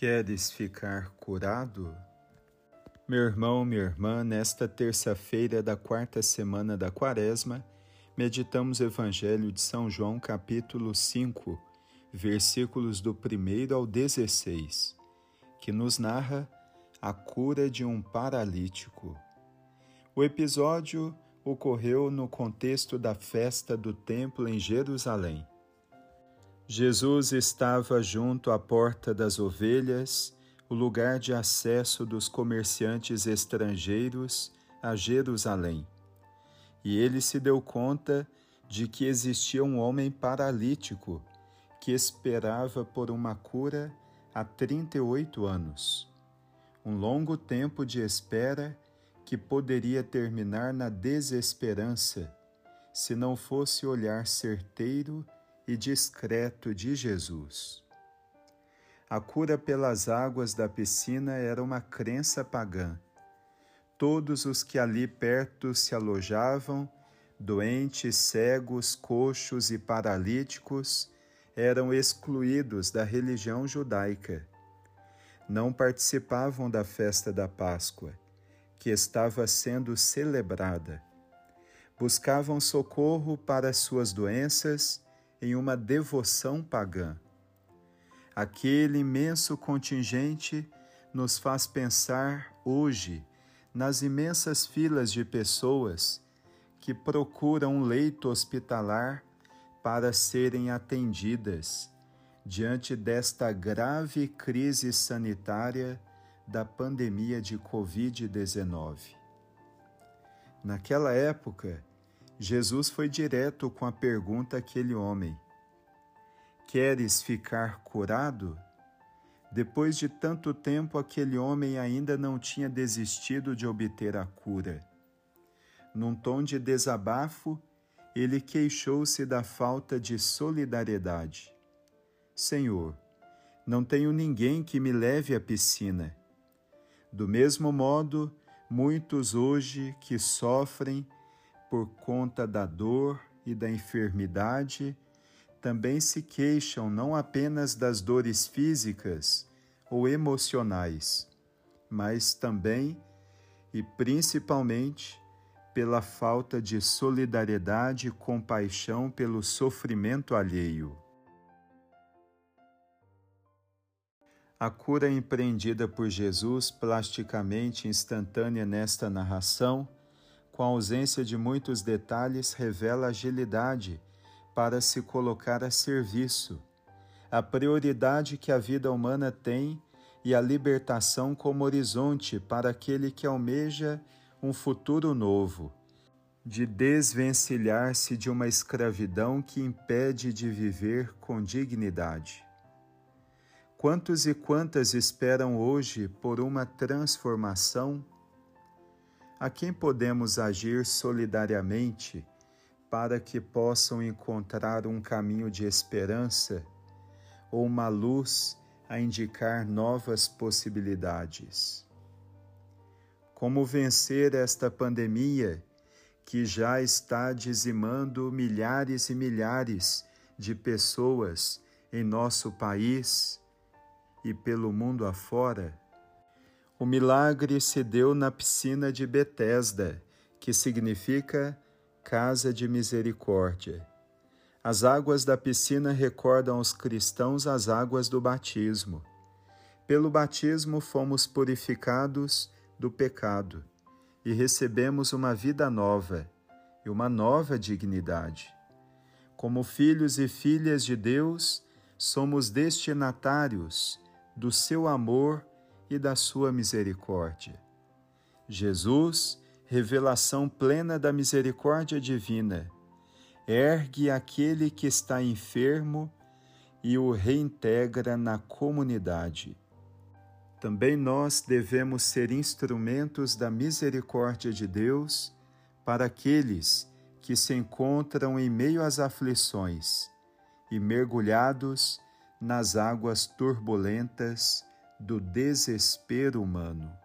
Queres ficar curado? Meu irmão, minha irmã, nesta terça-feira da quarta semana da Quaresma, meditamos o Evangelho de São João, capítulo 5, versículos do 1 ao 16, que nos narra a cura de um paralítico. O episódio ocorreu no contexto da festa do templo em Jerusalém. Jesus estava junto à porta das ovelhas, o lugar de acesso dos comerciantes estrangeiros a Jerusalém. E ele se deu conta de que existia um homem paralítico que esperava por uma cura há 38 anos. Um longo tempo de espera que poderia terminar na desesperança se não fosse olhar certeiro e discreto de Jesus. A cura pelas águas da piscina era uma crença pagã. Todos os que ali perto se alojavam, doentes, cegos, coxos e paralíticos, eram excluídos da religião judaica. Não participavam da festa da Páscoa, que estava sendo celebrada. Buscavam socorro para suas doenças em uma devoção pagã. Aquele imenso contingente nos faz pensar hoje nas imensas filas de pessoas que procuram um leito hospitalar para serem atendidas diante desta grave crise sanitária da pandemia de Covid-19. Naquela época, Jesus foi direto com a pergunta àquele homem: Queres ficar curado? Depois de tanto tempo, aquele homem ainda não tinha desistido de obter a cura. Num tom de desabafo, ele queixou-se da falta de solidariedade. Senhor, não tenho ninguém que me leve à piscina. Do mesmo modo, muitos hoje que sofrem por conta da dor e da enfermidade, também se queixam não apenas das dores físicas ou emocionais, mas também e principalmente pela falta de solidariedade e compaixão pelo sofrimento alheio. A cura empreendida por Jesus, plasticamente instantânea nesta narração, com a ausência de muitos detalhes, revela agilidade para se colocar a serviço, a prioridade que a vida humana tem e a libertação como horizonte para aquele que almeja um futuro novo, de desvencilhar-se de uma escravidão que impede de viver com dignidade. Quantos e quantas esperam hoje por uma transformação a quem podemos agir solidariamente para que possam encontrar um caminho de esperança ou uma luz a indicar novas possibilidades. Como vencer esta pandemia que já está dizimando milhares e milhares de pessoas em nosso país e pelo mundo afora? O milagre se deu na piscina de Betesda, que significa casa de misericórdia. As águas da piscina recordam aos cristãos as águas do batismo. Pelo batismo fomos purificados do pecado e recebemos uma vida nova e uma nova dignidade. Como filhos e filhas de Deus, somos destinatários do seu amor e da sua misericórdia. Jesus, revelação plena da misericórdia divina, ergue aquele que está enfermo e o reintegra na comunidade. Também nós devemos ser instrumentos da misericórdia de Deus para aqueles que se encontram em meio às aflições e mergulhados nas águas turbulentas do desespero humano.